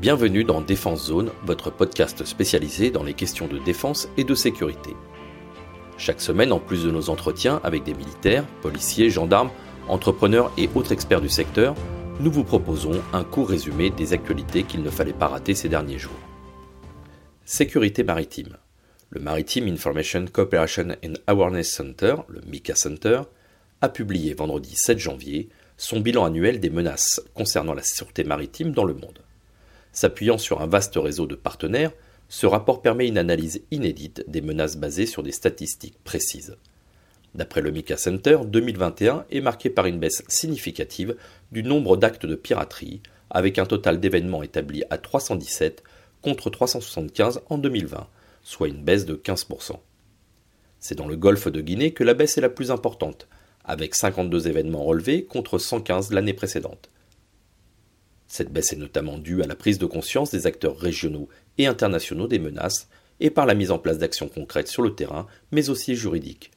Bienvenue dans Défense Zone, votre podcast spécialisé dans les questions de défense et de sécurité. Chaque semaine, en plus de nos entretiens avec des militaires, policiers, gendarmes, entrepreneurs et autres experts du secteur, nous vous proposons un court résumé des actualités qu'il ne fallait pas rater ces derniers jours. Sécurité maritime. Le Maritime Information Cooperation and Awareness Center, le MICA Center, a publié vendredi 7 janvier son bilan annuel des menaces concernant la sûreté maritime dans le monde. S'appuyant sur un vaste réseau de partenaires, ce rapport permet une analyse inédite des menaces basées sur des statistiques précises. D'après le Mika Center, 2021 est marqué par une baisse significative du nombre d'actes de piraterie, avec un total d'événements établi à 317 contre 375 en 2020, soit une baisse de 15%. C'est dans le golfe de Guinée que la baisse est la plus importante, avec 52 événements relevés contre 115 l'année précédente. Cette baisse est notamment due à la prise de conscience des acteurs régionaux et internationaux des menaces et par la mise en place d'actions concrètes sur le terrain, mais aussi juridiques.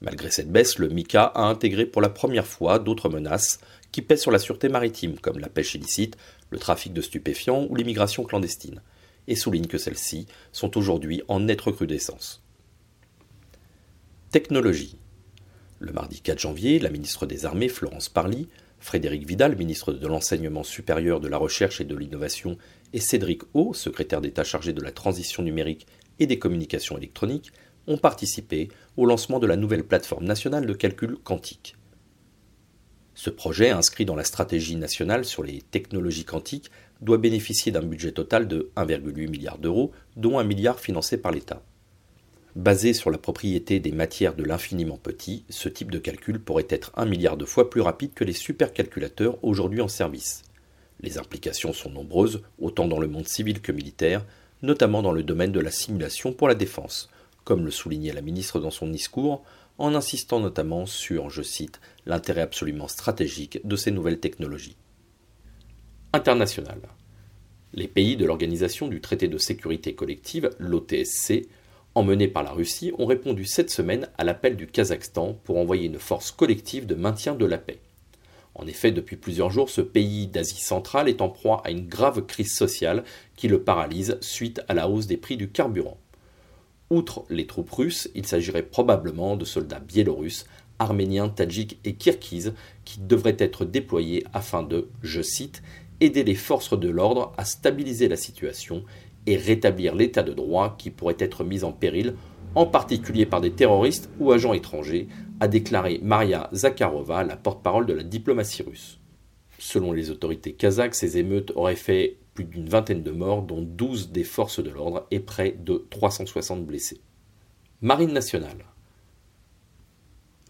Malgré cette baisse, le MICA a intégré pour la première fois d'autres menaces qui pèsent sur la sûreté maritime, comme la pêche illicite, le trafic de stupéfiants ou l'immigration clandestine, et souligne que celles-ci sont aujourd'hui en nette recrudescence. Technologie. Le mardi 4 janvier, la ministre des Armées, Florence Parly, Frédéric Vidal, ministre de l'Enseignement supérieur, de la Recherche et de l'Innovation, et Cédric O, secrétaire d'État chargé de la transition numérique et des communications électroniques, ont participé au lancement de la nouvelle plateforme nationale de calcul quantique. Ce projet, inscrit dans la stratégie nationale sur les technologies quantiques, doit bénéficier d'un budget total de 1,8 milliard d'euros, dont un milliard financé par l'État. Basé sur la propriété des matières de l'infiniment petit, ce type de calcul pourrait être un milliard de fois plus rapide que les supercalculateurs aujourd'hui en service. Les implications sont nombreuses, autant dans le monde civil que militaire, notamment dans le domaine de la simulation pour la défense, comme le soulignait la ministre dans son discours, en insistant notamment sur, je cite, l'intérêt absolument stratégique de ces nouvelles technologies. International. Les pays de l'Organisation du traité de sécurité collective, l'OTSC, emmenés par la Russie, ont répondu cette semaine à l'appel du Kazakhstan pour envoyer une force collective de maintien de la paix. En effet, depuis plusieurs jours, ce pays d'Asie centrale est en proie à une grave crise sociale qui le paralyse suite à la hausse des prix du carburant. Outre les troupes russes, il s'agirait probablement de soldats biélorusses, arméniens, tadjiks et kirghizes qui devraient être déployés afin de, je cite, aider les forces de l'ordre à stabiliser la situation et rétablir l'état de droit qui pourrait être mis en péril, en particulier par des terroristes ou agents étrangers, a déclaré Maria Zakharova, la porte-parole de la diplomatie russe. Selon les autorités kazakhs, ces émeutes auraient fait plus d'une vingtaine de morts, dont 12 des forces de l'ordre et près de 360 blessés. Marine nationale.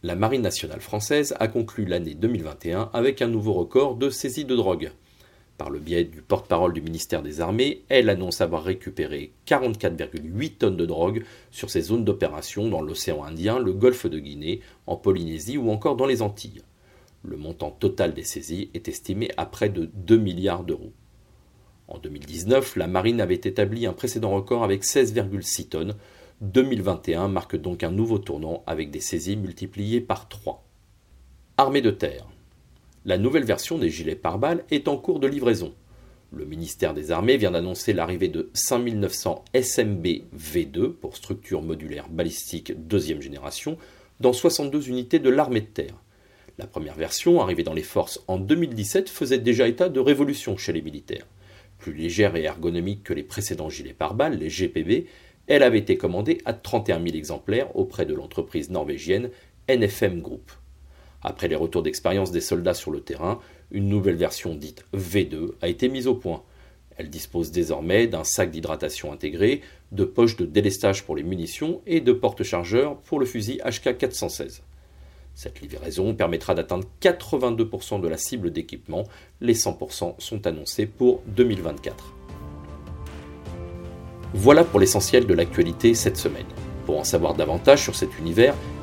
La Marine nationale française a conclu l'année 2021 avec un nouveau record de saisie de drogue. Par le biais du porte-parole du ministère des Armées, elle annonce avoir récupéré 44,8 tonnes de drogue sur ses zones d'opération dans l'océan Indien, le golfe de Guinée, en Polynésie ou encore dans les Antilles. Le montant total des saisies est estimé à près de 2 milliards d'euros. En 2019, la marine avait établi un précédent record avec 16,6 tonnes. 2021 marque donc un nouveau tournant avec des saisies multipliées par 3. Armée de terre. La nouvelle version des gilets pare-balles est en cours de livraison. Le ministère des Armées vient d'annoncer l'arrivée de 5900 SMB V2 pour structure modulaire balistique deuxième génération dans 62 unités de l'armée de terre. La première version, arrivée dans les forces en 2017, faisait déjà état de révolution chez les militaires. Plus légère et ergonomique que les précédents gilets pare-balles, les GPB, elle avait été commandée à 31 000 exemplaires auprès de l'entreprise norvégienne NFM Group. Après les retours d'expérience des soldats sur le terrain, une nouvelle version dite V2 a été mise au point. Elle dispose désormais d'un sac d'hydratation intégré, de poches de délestage pour les munitions et de porte-chargeurs pour le fusil HK416. Cette livraison permettra d'atteindre 82% de la cible d'équipement, les 100% sont annoncés pour 2024. Voilà pour l'essentiel de l'actualité cette semaine. Pour en savoir davantage sur cet univers